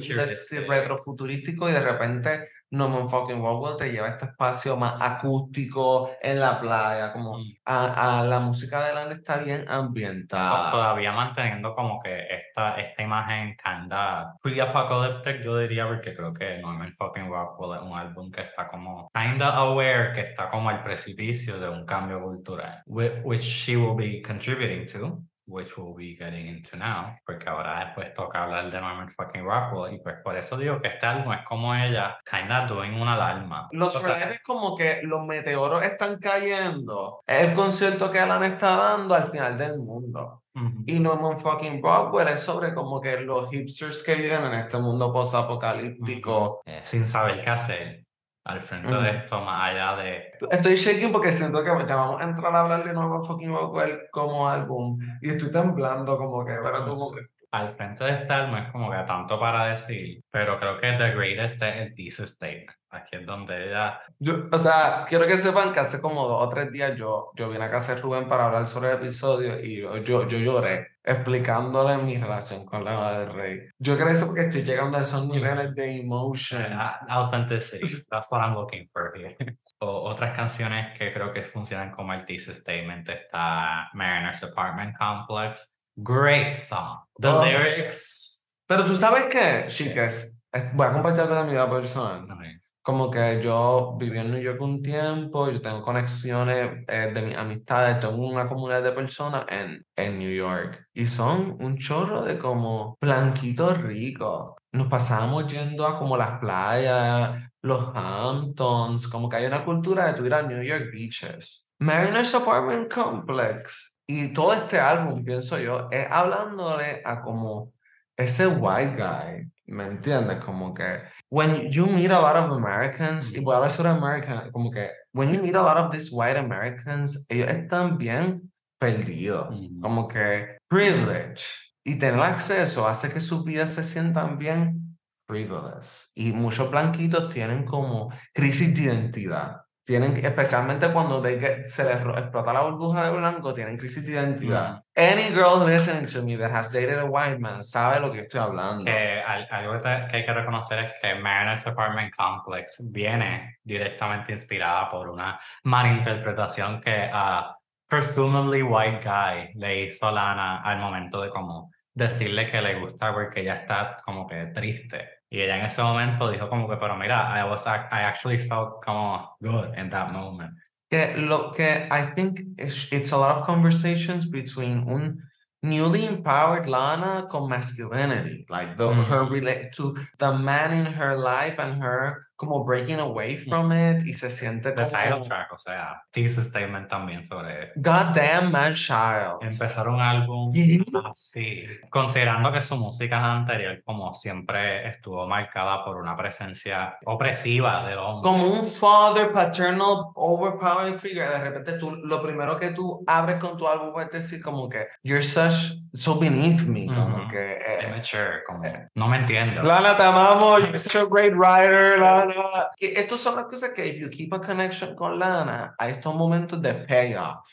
retrofuturístico y de repente Norman fucking Rockwell te lleva a este espacio más acústico en la playa, como Mm. a, a la música de Lana está bien ambientada. Todavía manteniendo como que esta, esta imagen kinda pre-apocalyptic, yo diría, porque creo que Norman fucking Rockwell es un álbum que está como kinda aware, que está como al precipicio de un cambio cultural, whi- which she will be contributing to, which we'll be getting into now, porque ahora después toca hablar de Norman fucking Rockwell, y pues por eso digo que este álbum es como ella, kinda doing una alarma. Los O sea, es como que los meteoros están cayendo. Es el concierto que Alan está dando al final del mundo. Y Norman fucking Rockwell es sobre como que los hipsters que viven en este mundo post-apocalíptico. Eh, sin saber qué hacer al frente Mm. de esto, más allá de Estoy shaking porque siento que ya vamos a entrar a hablar de Norman fucking Rockwell como álbum. Y estoy temblando como que, pero como que. Al frente de este álbum es como que tanto para decir, pero creo que The Greatest es el thesis statement. Aquí es donde ella Yo, o sea, quiero que sepan que hace como dos o tres días yo, yo vine a casa de Rubén para hablar sobre el episodio y yo, yo, yo lloré explicándole mi relación con la del rey. Yo creo eso porque estoy llegando a esos niveles de emotion. Uh, authenticity, that's what I'm looking for here. [laughs] O, otras canciones que creo que funcionan como el thesis statement está Mariner's Apartment Complex. Great song. The Oh. lyrics. Pero tú sabes qué, chicas, Eh, voy a compartir de mi vida personal. Como que yo viví en New York un tiempo, yo tengo conexiones eh, de mis amistades, tengo una comunidad de personas en, en New York y son un chorro de como blanquitos ricos. Nos pasábamos yendo a como las playas, los Hamptons, como que hay una cultura de tu ir a New York Beaches. Mariner's Apartment Complex y todo este álbum, pienso yo, es hablándole a como ese white guy, ¿me entiendes? Como que when you meet a lot of Americans, y voy a hablar sobre American, como que when you meet a lot of these white Americans, ellos están bien perdidos, Ujú. como que privilege, y tener acceso hace que sus vidas se sientan bien frivolous, y muchos blanquitos tienen como crisis de identidad. Tienen, especialmente cuando they get- se les explota la burbuja de blanco, tienen crisis de identidad. Any girl listening to me that has dated a white man sabe lo que estoy hablando. Que al- algo que hay que reconocer es que Mariner's Apartment Complex viene directamente inspirada por una malinterpretación que a presumably white guy le hizo a Lana al momento de como decirle que le gusta porque ella está como que triste. Y ella en ese momento dijo como que, pero mira, I was I actually felt como good in that moment. que lo que I think it's a lot of conversations between un newly empowered Lana con masculinity, like the her Mm. relate to the man in her life and her como breaking away from it y se siente The title como track, o sea, thesis statement también sobre eso. goddamn man child. empezar un álbum así, considerando que su música anterior, como siempre, estuvo marcada por una presencia opresiva de hombre. Como un father paternal overpowering figure, de repente tú lo primero que tú abres con tu álbum es decir como que you're such so beneath me, como Ujú. que eh, Immature, como, no me entiendo. Lana, te amamos. You're such a great writer, Lana. Que estos son las cosas que, if you keep a connection con Lana, hay estos momentos de payoff.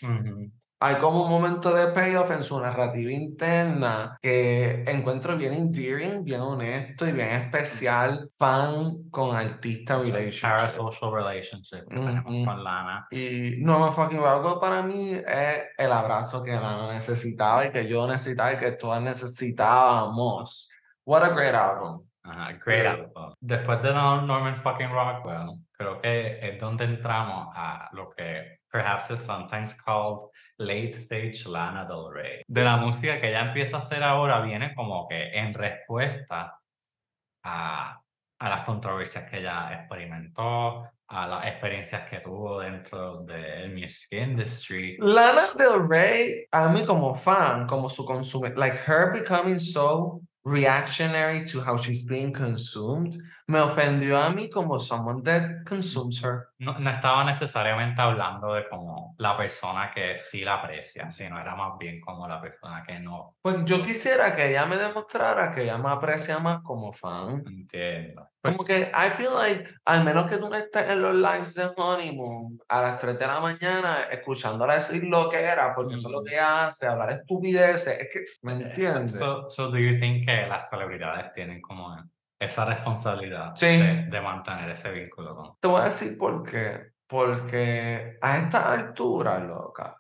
Hay como un momento de payoff en su narrativa interna que encuentro bien endearing, bien honesto y bien especial, fan con artista relationship. Parasocial relationship que tenemos Ujú. con Lana. Y Norman fucking Rockwell para mí es el abrazo que Lana necesitaba y que yo necesitaba y que todas necesitábamos. What a great album. Ajá, album. Después de Nor- Norman fucking Rockwell, creo que es donde entramos a lo que perhaps is sometimes called late stage Lana Del Rey. De la música que ella empieza a hacer ahora viene como que en respuesta a, a las controversias que ella experimentó, a las experiencias que tuvo dentro del music industry. Lana Del Rey, a mí como fan, como su consumo, like her becoming so reactionary to how she's being consumed, me ofendió a mí como someone that consumes her. No, no estaba necesariamente hablando de como la persona que sí la aprecia, sino era más bien como la persona que no Pues yo quisiera que ella me demostrara que ella me aprecia más como fan. entiendo. Como que I feel like, al menos que tú no estés en los lives de Honeymoon a las 3 de la mañana escuchándola decir lo que era, porque eso es lo que ella hace, hablar estupideces, es que, ¿me So, entiendes? so, so do you think que las celebridades tienen como esa responsabilidad Sí. de, de mantener ese vínculo con. Te voy a decir por qué. Porque a esta altura, loca,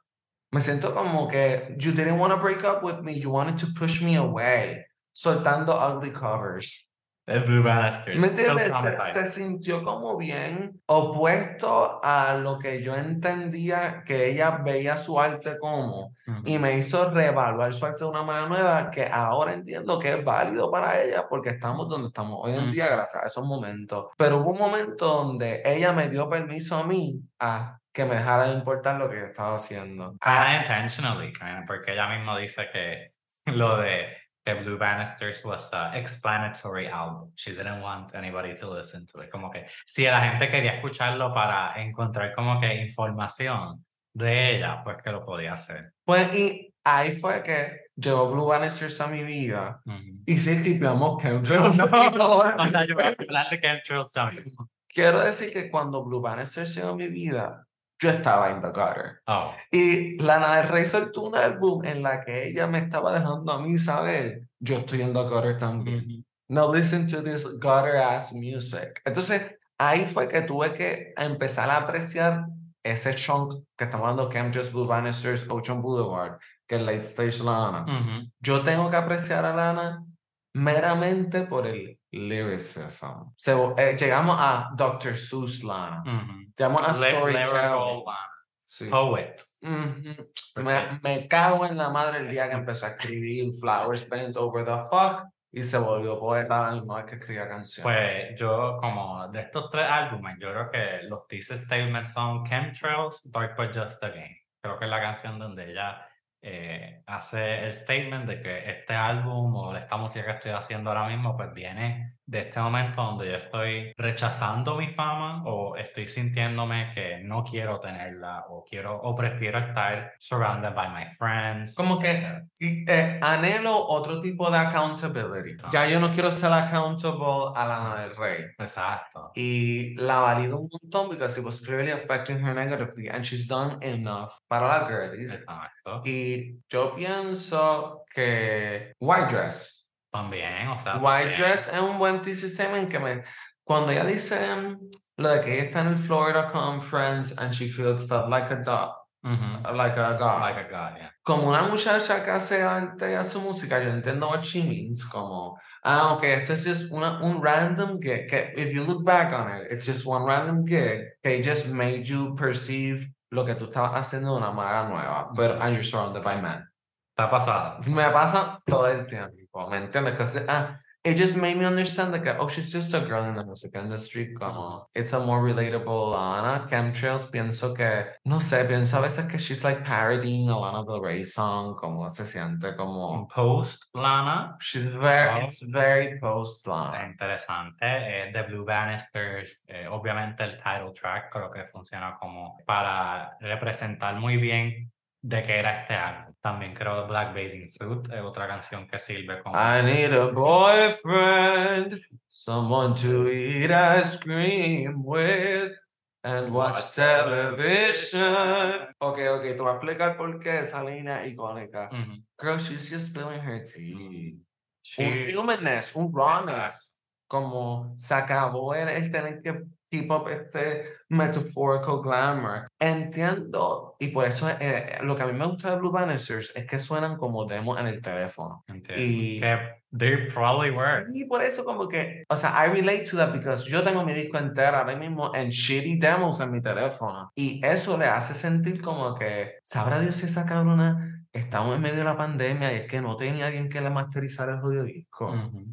me siento como que you didn't want to break up with me, you wanted to push me away, soltando ugly covers. El Blue Bannisters. ¿Me still entiendes? Se, sintió como bien opuesto a lo que yo entendía que ella veía su arte como Ujú. y me hizo reevaluar su arte de una manera nueva que ahora entiendo que es válido para ella porque estamos donde estamos hoy en Mm. día gracias a esos momentos. Pero hubo un momento donde ella me dio permiso a mí a que me dejara de importar lo que yo estaba haciendo. Kinda intentionally, porque ella misma dice que [laughs] lo de que Blue Bannisters was a explanatory album. She didn't want anybody to listen to it. Como que si la gente quería escucharlo para encontrar como que información de ella, pues que lo podía hacer. Pues y ahí fue que llegó Blue Bannisters a mi vida y sí tipeamos que [laughs] No, o sea, yo voy a hablar de chemtrails también. Quiero decir que cuando Blue Bannisters llegó a mi vida, yo estaba in the gutter. Oh, Y Lana del Rey soltó un álbum en la que ella me estaba dejando a mí saber, yo estoy en the gutter también. ujú. No listen to this gutter ass music. Entonces, ahí fue que tuve que empezar a apreciar ese chunk que estamos hablando, Chemtrails, Blue Bannisters, Ocean Boulevard, que es Late Stage Lana. Ujú. Yo tengo que apreciar a Lana meramente por el lyricism. Se, eh, llegamos a Dr. Seuss Lana. Llegamos a Storytelling. Sí. Poet. Ujú. ¿Por Me, me cago en la madre el día que empezó a escribir Flowers Bent Over the Fuck y se volvió poeta la misma vez que escribía canciones. Pues yo, como de estos tres álbumes, yo creo que los thesis statements son Chemtrails, Dark but Just a Game. Creo que es la canción donde ella eh, hace el statement de que este álbum o esta música que estoy haciendo ahora mismo, pues viene de este momento donde yo estoy rechazando mi fama o estoy sintiéndome que no quiero tenerla o quiero o prefiero estar surrounded by my friends. Como que- eh, anhelo otro tipo de accountability. Ah. Ya yo no quiero ser accountable a Lana del Rey. Exacto. Y la valido un montón because it was clearly affecting her negatively and she's done enough para la girlies. Exacto. Y yo pienso que White Dress. También, o sea. White también. Dress es un buen sistema en que me, cuando ella dice lo de que ella está en el Florida Conference and she feels felt like a dog, Ujú. like a god. Like a god, yeah. Como una muchacha que hace arte y hace música, yo entiendo what she means, como, ah, ok, esto es just una, un random gig, que if you look back on it, it's just one random gig que just made you perceive lo que tú estabas haciendo de una manera nueva, but and you're surrounded by men. Está pasada. Me pasa todo el tiempo, ¿me entiendes? Because, ah, it just made me understand like oh, she's just a girl in the music industry, como, it's a more relatable Lana. Chemtrails, pienso que, no sé, pienso a veces que she's like parodying a Lana Del Rey song, como se siente como, Post Lana, she's very, it's very post Lana. interesante. Eh, The Blue Bannisters, eh, obviamente el title track creo que funciona como para representar muy bien de qué era este álbum. También creo Black Bathing Suit es otra canción que sirve como... I need a boyfriend, someone to eat ice cream with and watch television. Ok, ok, te voy a explicar por qué esa línea icónica. Ujú. Girl, she's just spilling her tea. Un humanness, un rawness. Como se acabó el, el tener que keep up este metaphorical glamour. Entiendo, y por eso eh, lo que a mí me gusta de Blue Bannisters es que suenan como demos en el teléfono. entiendo. y- Que they probably were. Sí, por eso como que, o sea, I relate to that because yo tengo mi disco entero ahora mismo en shitty demos en mi teléfono. Y eso le hace sentir como que, sabrá Dios si esa cabrona, estamos en medio de la pandemia y es que no tenía alguien que le masterizara el jodido disco.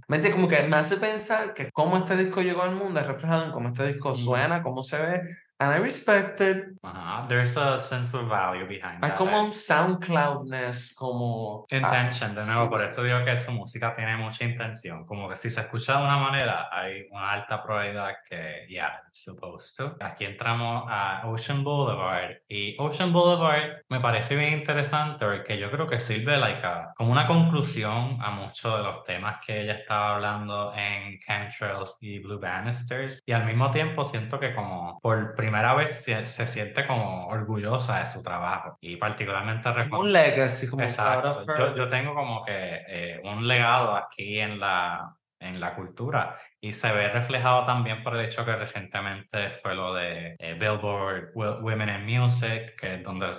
¿Me entiendes? Como que me hace pensar que cómo este disco llegó al mundo es reflejado en cómo este disco. Suena, cómo se ve. And I respect it. Ajá. There's a sense of value behind Hay that. como un SoundCloudness, como... ah, Intention, de nuevo, sí, por sí. eso digo que su música tiene mucha intención. Como que si se escucha de una manera, hay una alta probabilidad que, yeah, it's supposed to. Aquí entramos a Ocean Boulevard. Y Ocean Boulevard me parece bien interesante porque yo creo que sirve like a- como una conclusión a muchos de los temas que ella estaba hablando en Chemtrails y Blue Bannisters. Y al mismo tiempo siento que como por primera vez se, se siente como orgullosa de su trabajo. Y particularmente un legacy, como Exacto. Yo, yo tengo como que eh, un legado aquí en la, en la cultura. Y se ve reflejado también por el hecho que recientemente fue lo de eh, Billboard Wo- Women in Music, que es donde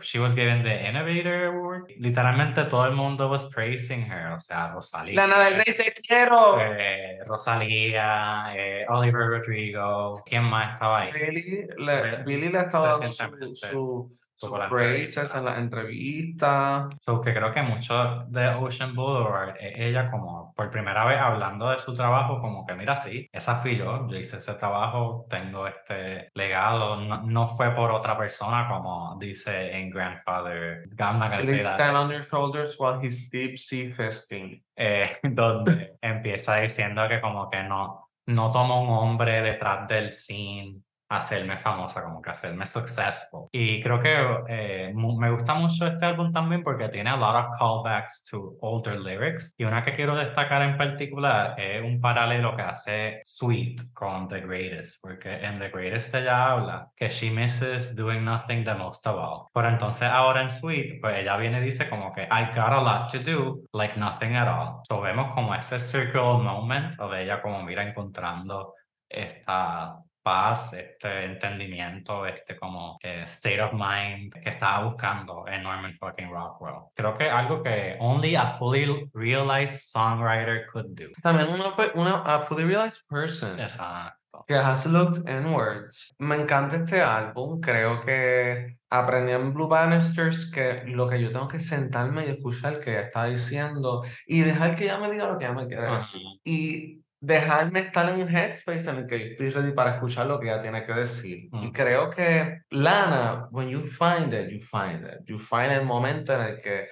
she was given the Innovator Award. Literalmente todo el mundo was praising her, o sea, Rosalía. Lana del Rey, te quiero. eh, Rosalía, eh, Oliver Rodrigo, ¿quién más estaba ahí? Billy le, Re- Billy le ha estado dando su, su sus praises entrevista. en la entrevista. So, que creo que mucho de Ocean Boulevard es ella como por primera vez hablando de su trabajo, como que mira, sí, esa fui yo, yo hice ese trabajo, tengo este legado, no, no fue por otra persona como dice en Grandfather, Gamma stand on your shoulders while he's deep sea fisting. eh, [laughs] donde empieza diciendo que como que no, no toma un hombre detrás del scene hacerme famosa, como que hacerme successful. Y creo que eh, me gusta mucho este álbum también porque tiene a lot of callbacks to older lyrics. Y una que quiero destacar en particular es un paralelo que hace Sweet con The Greatest, porque en The Greatest ella habla que she misses doing nothing the most of all. Pero entonces ahora en Sweet, pues ella viene y dice como que I got a lot to do, like nothing at all. So vemos como ese circle moment of ella como mira encontrando esta paz, este entendimiento, este como eh, state of mind que estaba buscando en Norman fucking Rockwell. Creo que algo que only a fully realized songwriter could do. También una, pe- una a fully realized person Exacto. que has looked inwards. Me encanta este álbum. Creo que aprendí en Blue Bannisters que lo que yo tengo que sentarme y escuchar que está diciendo y dejar que ella me diga lo que ella me quiere decir. Y dejarme estar en un headspace en el que yo estoy ready para escuchar lo que ella tiene que decir. Y Mm. creo que Lana, when you find it, you find it. You find el momento en el que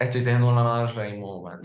estoy teniendo un Lana del Rey moment.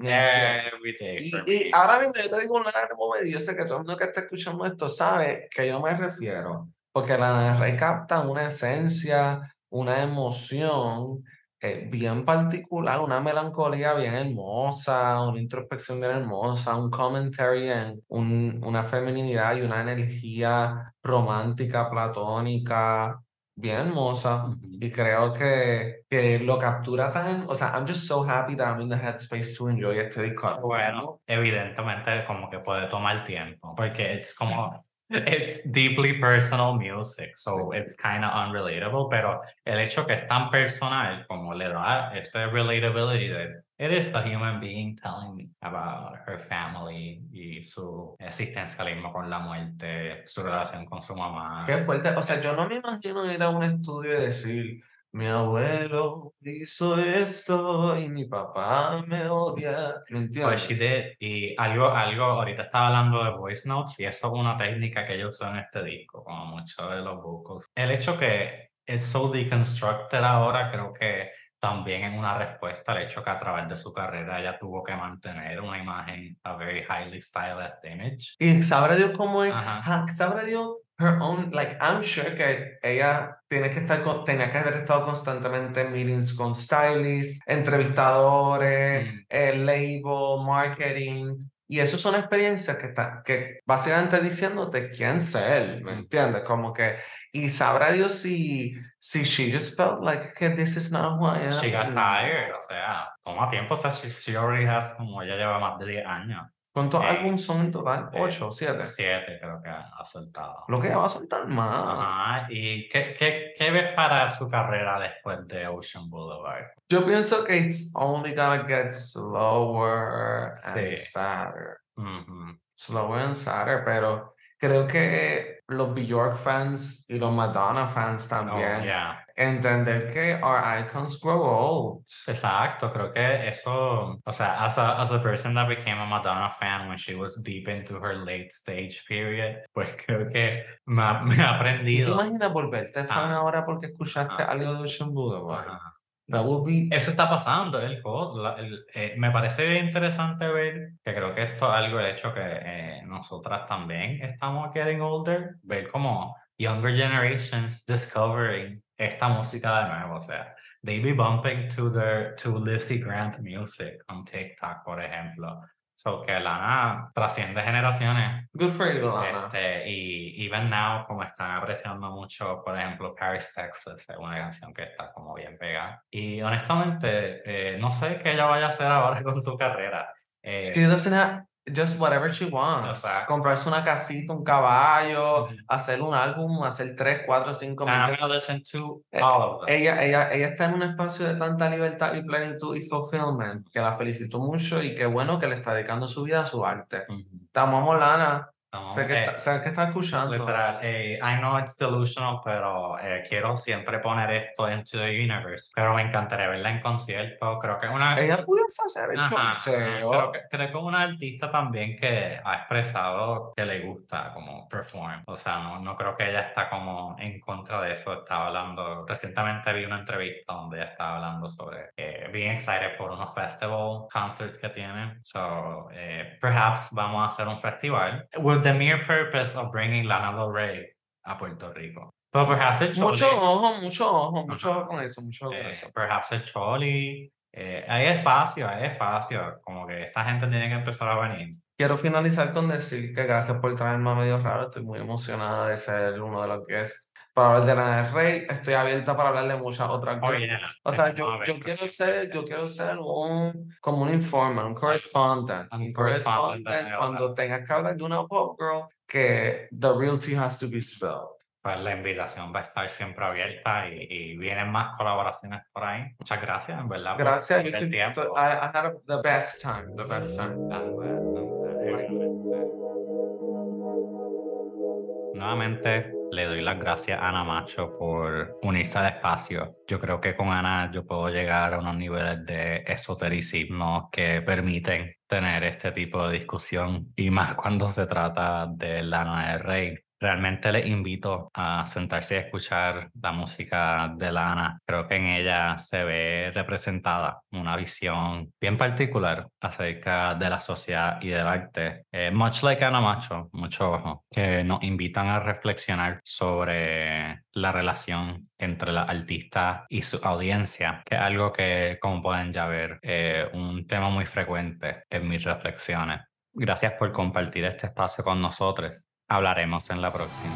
Every day Y, y me. ahora mismo yo te digo un Lana del Moment y yo sé que todo el mundo que está escuchando esto sabe que yo me refiero. Porque Lana del Rey capta una esencia, una emoción eh, bien particular, una melancolía bien hermosa, una introspección bien hermosa, un commentary en un- una feminidad y una energía romántica, platónica, bien hermosa. Y creo que, que lo captura tan, o sea, I'm just so happy that I'm in the headspace to enjoy este disco. Bueno, evidentemente como que puede tomar tiempo, porque es como, it's deeply personal music, so it's kind of unrelatable, pero el hecho que es tan personal como le da ese relatability de it is a human being telling me about her family y su existencialismo con la muerte, su relación con su mamá. Qué fuerte. O sea, yo no me imagino ir a un estudio y decir, mi abuelo hizo esto y mi papá me odia. ¿Me Pues entiendes? did. Y algo, algo, ahorita estaba hablando de voice notes y eso es una técnica que ella usó en este disco, como muchos de los vocals. El hecho que it's so deconstructed ahora, creo que también es una respuesta al hecho que a través de su carrera ella tuvo que mantener una imagen, a very highly stylized image. Y sabrá Dios cómo es. Ajá. Sabrá Dios her own, like, I'm sure que ella tiene que estar, con- tenía que haber estado constantemente en meetings con stylists, entrevistadores, Mm. el label, marketing. Y eso son experiencias que, está, que básicamente diciéndote quién ser, ¿me Mm. entiendes? Como que, y sabrá Dios si, si she just felt like que this is not who I am. She got tired, o sea, toma tiempo, o sea, she, she already has, como ella lleva más de 10 años. ¿Cuántos álbumes son en total? ¿Ocho? ¿Siete? Siete creo que ha soltado. Lo que va a soltar más. Ajá, ¿y qué, qué, qué ves para su carrera después de Ocean Boulevard? Yo pienso que it's only gonna get slower and Sí. sadder. Ujú. Slower and sadder, pero creo que los Bjork fans y los Madonna fans Oh, también yeah. entender que our icons grow old. Exacto, creo que eso, o sea, as a, as a person that became a Madonna fan when she was deep into her late stage period, pues creo que me ha, me ha ¿Tú te aprendido. imaginas volverte fan Ah. ahora porque escuchaste Ah. algo de Ocean Boulevard? That would be Eso está pasando, el, la- el- eh, me parece interesante ver, que creo que esto es algo el hecho que eh, nosotras también estamos getting older, ver como younger generations discovering esta música de nuevo, o sea, they be bumping to their, to Lizzie Grant music on TikTok, por ejemplo. So que Lana trasciende generaciones good for you, Lana. este, y even now, como están apreciando mucho, por ejemplo, Paris, Texas, es una canción que está como bien pegada. Y honestamente, eh, no sé qué ella vaya a hacer ahora [laughs] con su carrera. Eh, She doesn't have just whatever she wants. Exacto. Comprarse una casita, un caballo, hacer un álbum, hacer tres, cuatro, cinco I'm mil. gonna listen to Eh, all of them. Ella, ella, ella está en un espacio de tanta libertad y plenitud y fulfillment que la felicito mucho y qué bueno que le está dedicando su vida a su arte. Ujú. Te amamos, Lana. No, Sé que, eh, está, sé que está escuchando. Literal, eh, I know it's delusional, pero eh, quiero siempre poner esto into the universe. Pero me encantaría verla en concierto. Creo que una. Ella pudiese hacer el choliseo. creo, que, creo que una artista también que ha expresado que le gusta como perform. O sea, no, no creo que ella está como en contra de eso. Estaba hablando, recientemente vi una entrevista donde ella estaba hablando sobre eh, being excited por unos festival concerts que tiene. So, eh, perhaps vamos a hacer un festival with the mere purpose of bringing Lana Del Rey a Puerto Rico. But perhaps Mucho Choli- ojo, mucho ojo, mucho ojo con eso, mucho ojo con eh, eso. perhaps el Choli. eh, hay espacio, hay espacio. Como que esta gente tiene que empezar a venir. Quiero finalizar con decir que gracias por traerme a Medio Raro. Estoy muy emocionada de ser uno de los que es para hablar de Lana del Rey. Estoy abierta para hablar de muchas otras Oh, cosas. yeah. O sea, a yo, yo quiero pues. ser, yo quiero ser un, como un informer, un correspondent. Un correspondent, correspondent cuando tengas que hablar de una pop girl que the real tea has to be spilled. Pues la invitación va a estar siempre abierta y, y vienen más colaboraciones por ahí. Muchas gracias, en verdad. Gracias. por el tiempo. I, I had the best time, the best time. Nuevamente le doy las gracias a Ana Macho por unirse al espacio. Yo creo que con Ana yo puedo llegar a unos niveles de esotericismo que permiten tener este tipo de discusión y más cuando se trata de Lana del Rey. Realmente les invito a sentarse y escuchar la música de Lana. Creo que en ella se ve representada una visión bien particular acerca de la sociedad y del arte. Eh, much like Ana Macho, mucho ojo, que nos invitan a reflexionar sobre la relación entre la artista y su audiencia, que es algo que, como pueden ya ver, eh, un tema muy frecuente en mis reflexiones. Gracias por compartir este espacio con nosotros. Hablaremos en la próxima.